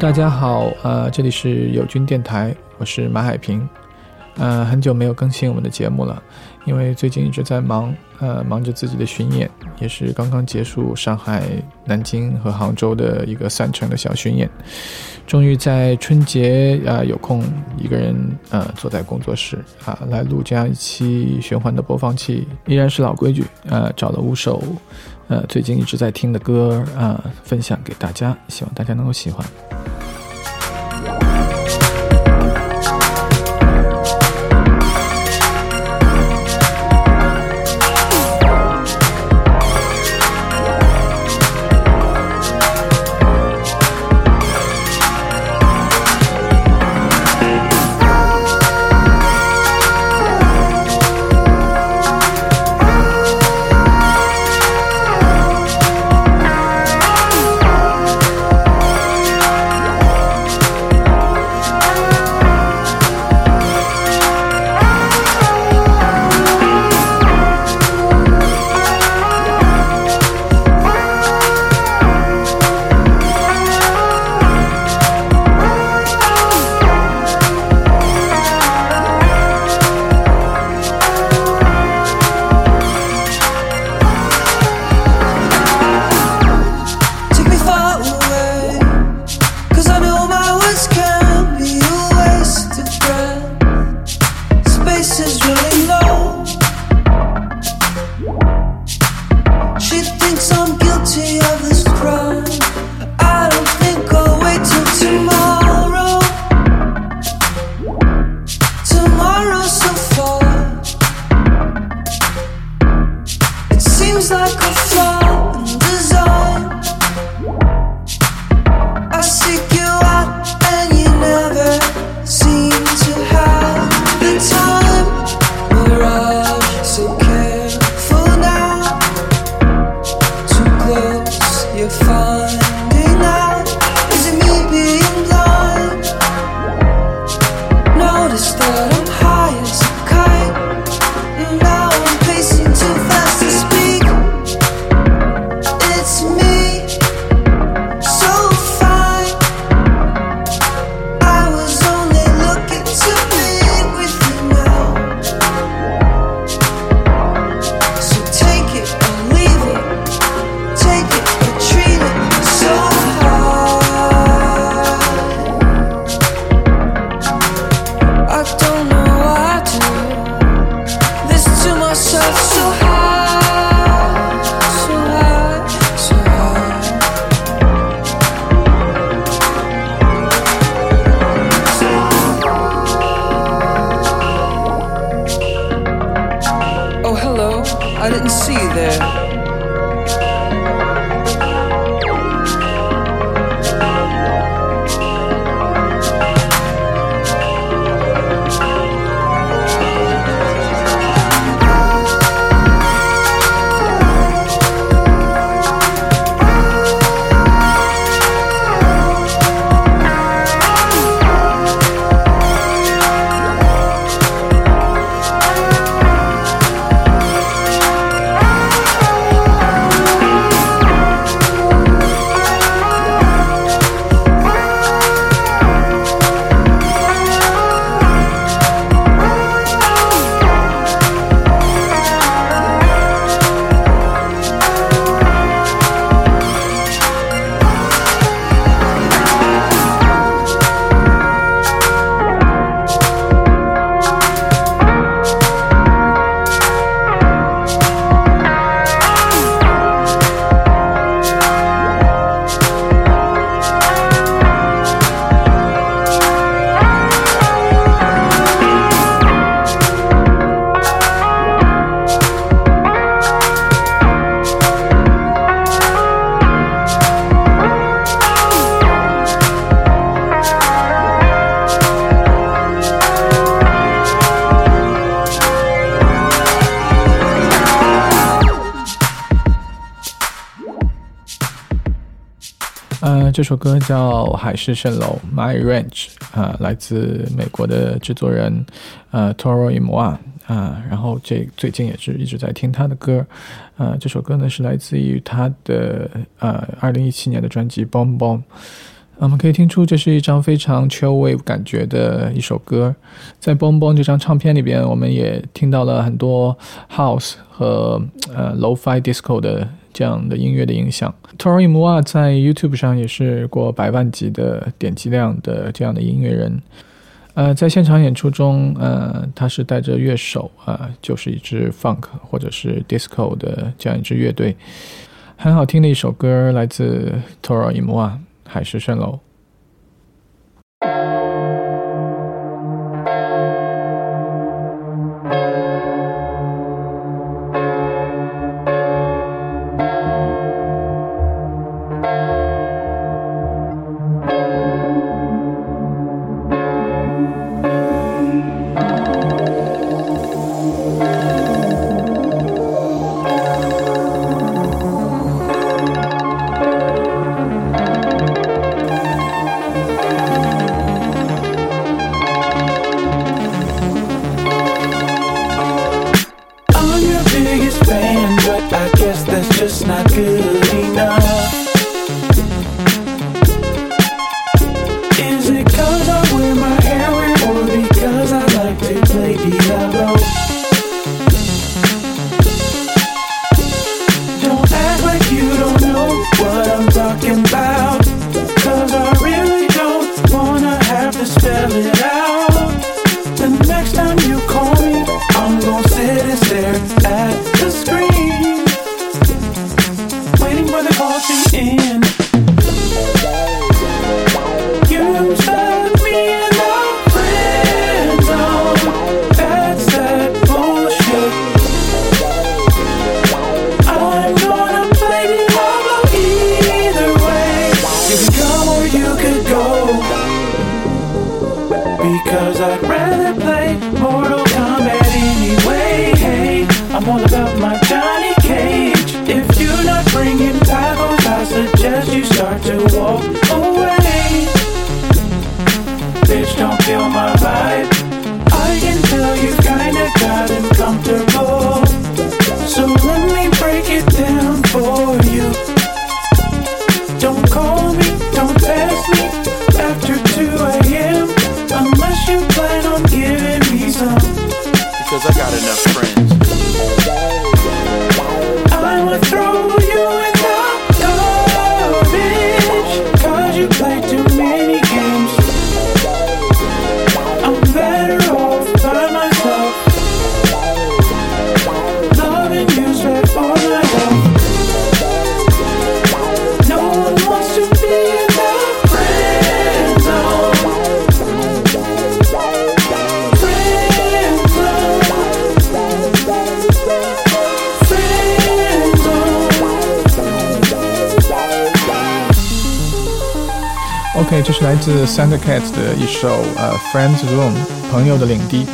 大家好，呃，这里是友军电台，我是马海平，呃，很久没有更新我们的节目了，因为最近一直在忙，呃，忙着自己的巡演，也是刚刚结束上海、南京和杭州的一个散城的小巡演，终于在春节啊有空一个人呃坐在工作室啊来录这样一期循环的播放器，依然是老规矩，呃，找了五首。呃，最近一直在听的歌啊，分享给大家，希望大家能够喜欢。I didn't see you there. 这首歌叫《海市蜃楼》（My Range，啊，来自美国的制作人呃 Toro Imoa 啊，然后这最近也是一直在听他的歌，呃，这首歌呢是来自于他的呃二零一七年的专辑《Boom Boom》，我们可以听出，这是一张非常 chill wave 感觉的一首歌。在《Boom Boom》这张唱片里边，我们也听到了很多 house 和呃 lo-fi disco 的这样的音乐的影响。Toro y m u a 在 YouTube 上也是过百万级的点击量的这样的音乐人。呃，在现场演出中，呃，他是带着乐手啊，就是一支 funk 或者是 disco 的这样一支乐队。很好听的一首歌，来自 Toro y m u a 海市蜃楼。这是来自 Thundercat 的一首呃 Friends Room 朋友的领地。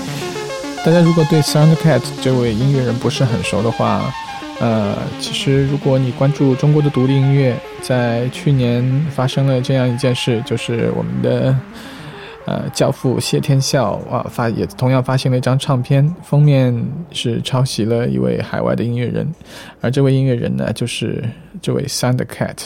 大家如果对 Thundercat 这位音乐人不是很熟的话，呃，其实如果你关注中国的独立音乐，在去年发生了这样一件事，就是我们的呃教父谢天笑啊发也同样发行了一张唱片，封面是抄袭了一位海外的音乐人，而这位音乐人呢，就是这位 SANDCAT。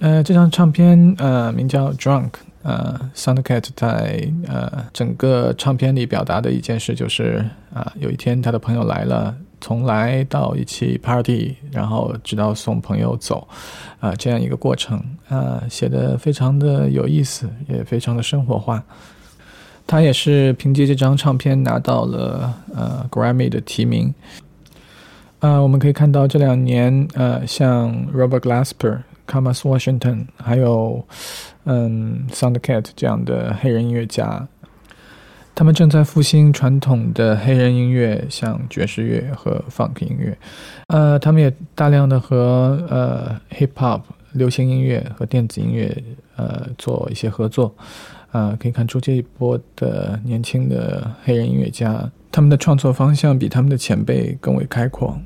呃，这张唱片呃名叫《Drunk》，呃，Soundcat 在呃整个唱片里表达的一件事就是啊，有一天他的朋友来了，从来到一起 party，然后直到送朋友走，啊，这样一个过程，啊，写的非常的有意思，也非常的生活化。他也是凭借这张唱片拿到了呃 Grammy 的提名。啊，我们可以看到这两年呃，像 Robert Glasper。Kamas Washington，还有嗯，Soundcat 这样的黑人音乐家，他们正在复兴传统的黑人音乐，像爵士乐和 Funk 音乐。呃，他们也大量的和呃 Hip Hop 流行音乐和电子音乐呃做一些合作。啊，可以看出这一波的年轻的黑人音乐家，他们的创作方向比他们的前辈更为开阔。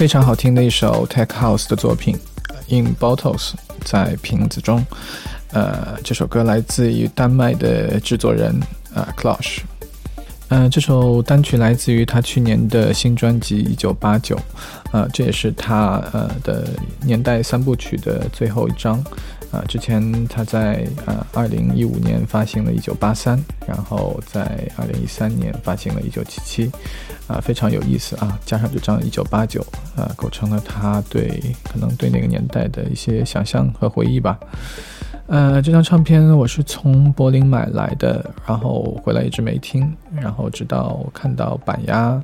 非常好听的一首 Tech House 的作品，In Bottles，在瓶子中。呃，这首歌来自于丹麦的制作人呃 c l a s h 呃，这首单曲来自于他去年的新专辑《一九八九》，呃，这也是他呃的年代三部曲的最后一张。啊，之前他在呃二零一五年发行了《一九八三》，然后在二零一三年发行了《一九七七》，啊，非常有意思啊！加上这张《一九八九》，啊，构成了他对可能对那个年代的一些想象和回忆吧。呃，这张唱片我是从柏林买来的，然后回来一直没听，然后直到看到板鸭，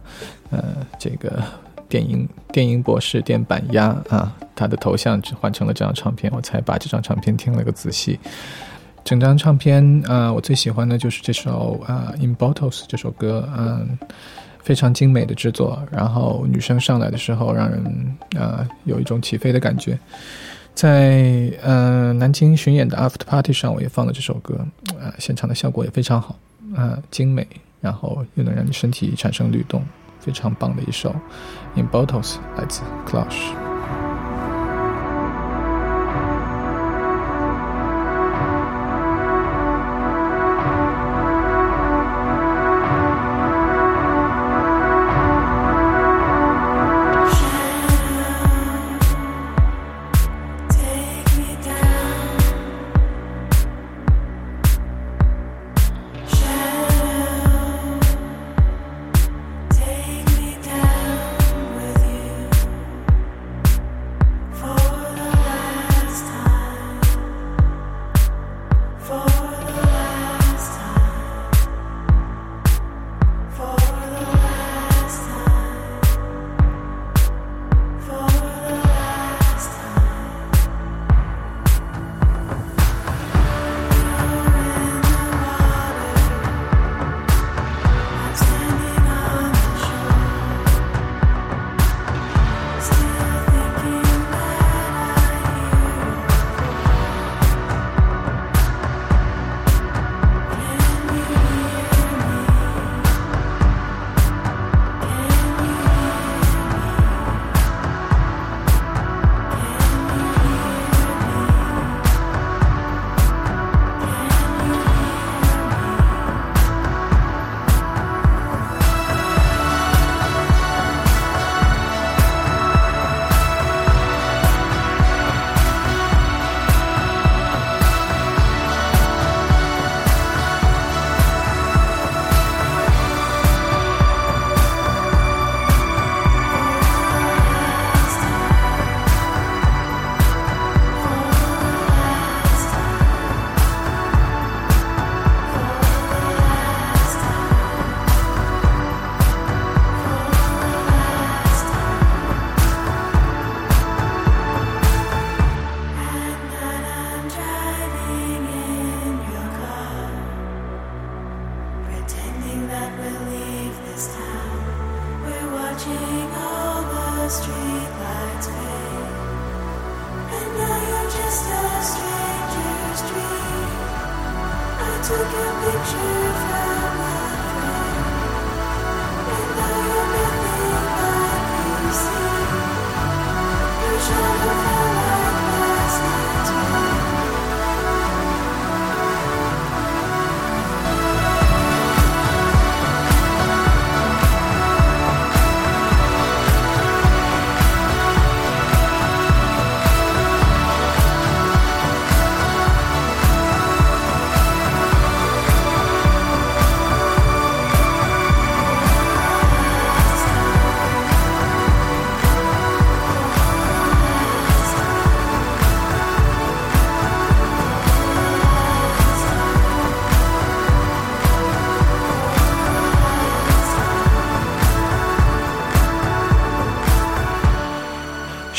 呃，这个。电影电影博士电板鸭啊，他的头像换成了这张唱片，我才把这张唱片听了个仔细。整张唱片啊，我最喜欢的就是这首啊《In Bottles》这首歌，嗯，非常精美的制作，然后女生上来的时候，让人啊有一种起飞的感觉。在呃南京巡演的 After Party 上，我也放了这首歌，啊，现场的效果也非常好，啊，精美，然后又能让你身体产生律动。非常棒的一首《In Bottles》，来自 Clash。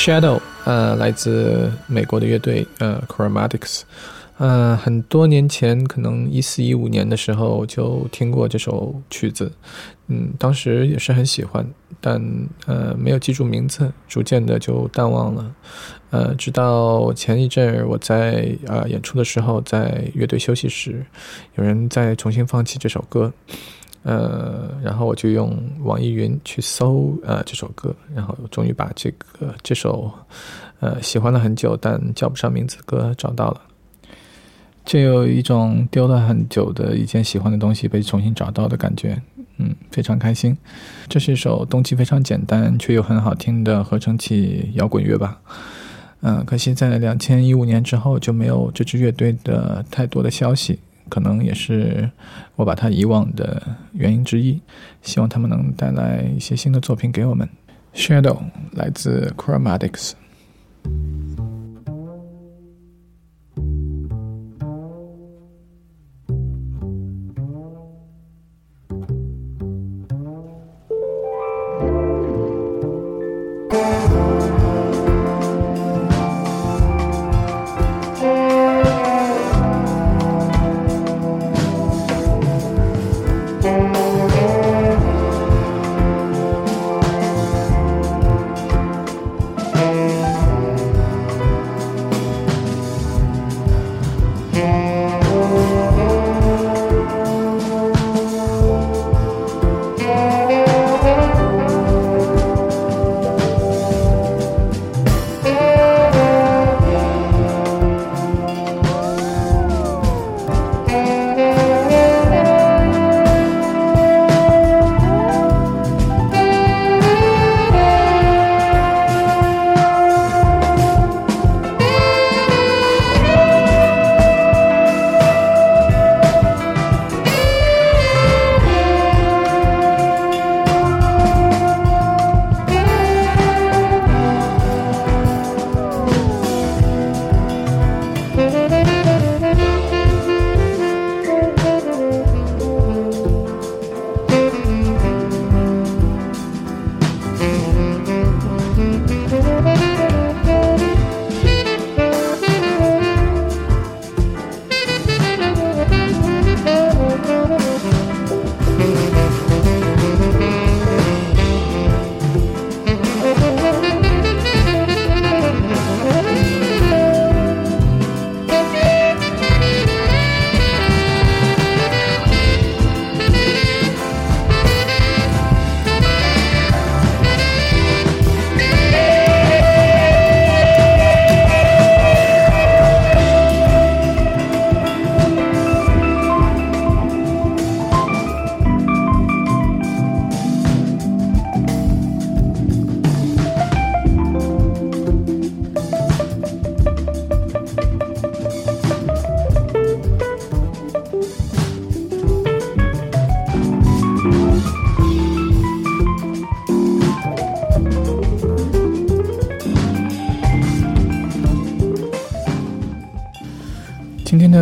Shadow，呃，来自美国的乐队，呃，Chromatics，呃，很多年前，可能一四一五年的时候就听过这首曲子，嗯，当时也是很喜欢，但呃，没有记住名字，逐渐的就淡忘了，呃，直到前一阵我在啊演出的时候，在乐队休息时，有人在重新放起这首歌。呃，然后我就用网易云去搜呃这首歌，然后终于把这个这首呃喜欢了很久但叫不上名字歌找到了。就有一种丢了很久的一件喜欢的东西被重新找到的感觉，嗯，非常开心。这是一首动机非常简单却又很好听的合成器摇滚乐吧。嗯，可惜在两千一五年之后就没有这支乐队的太多的消息，可能也是我把它遗忘的原因之一。希望他们能带来一些新的作品给我们。Shadow 来自 Chromatics。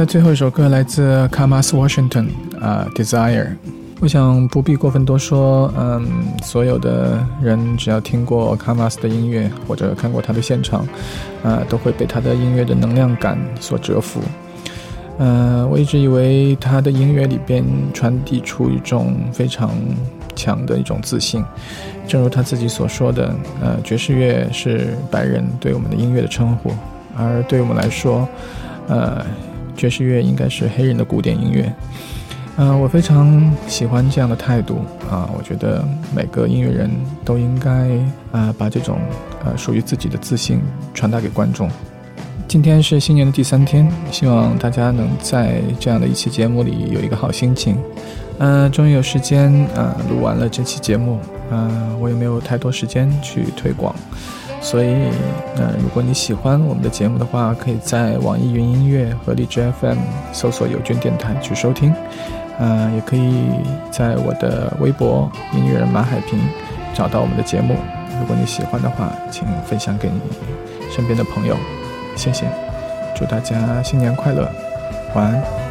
最后一首歌来自 Kamas Washington，啊，Desire。我想不必过分多说，嗯，所有的人只要听过 Kamas 的音乐或者看过他的现场，啊，都会被他的音乐的能量感所折服。嗯，我一直以为他的音乐里边传递出一种非常强的一种自信，正如他自己所说的，呃，爵士乐是白人对我们的音乐的称呼，而对我们来说，呃。爵士乐应该是黑人的古典音乐，嗯，我非常喜欢这样的态度啊！我觉得每个音乐人都应该啊把这种呃属于自己的自信传达给观众。今天是新年的第三天，希望大家能在这样的一期节目里有一个好心情。嗯，终于有时间啊录完了这期节目，嗯，我也没有太多时间去推广。所以，呃，如果你喜欢我们的节目的话，可以在网易云音乐和荔枝 FM 搜索“友军电台”去收听，呃，也可以在我的微博“音乐人马海平”找到我们的节目。如果你喜欢的话，请分享给你身边的朋友，谢谢，祝大家新年快乐，晚安。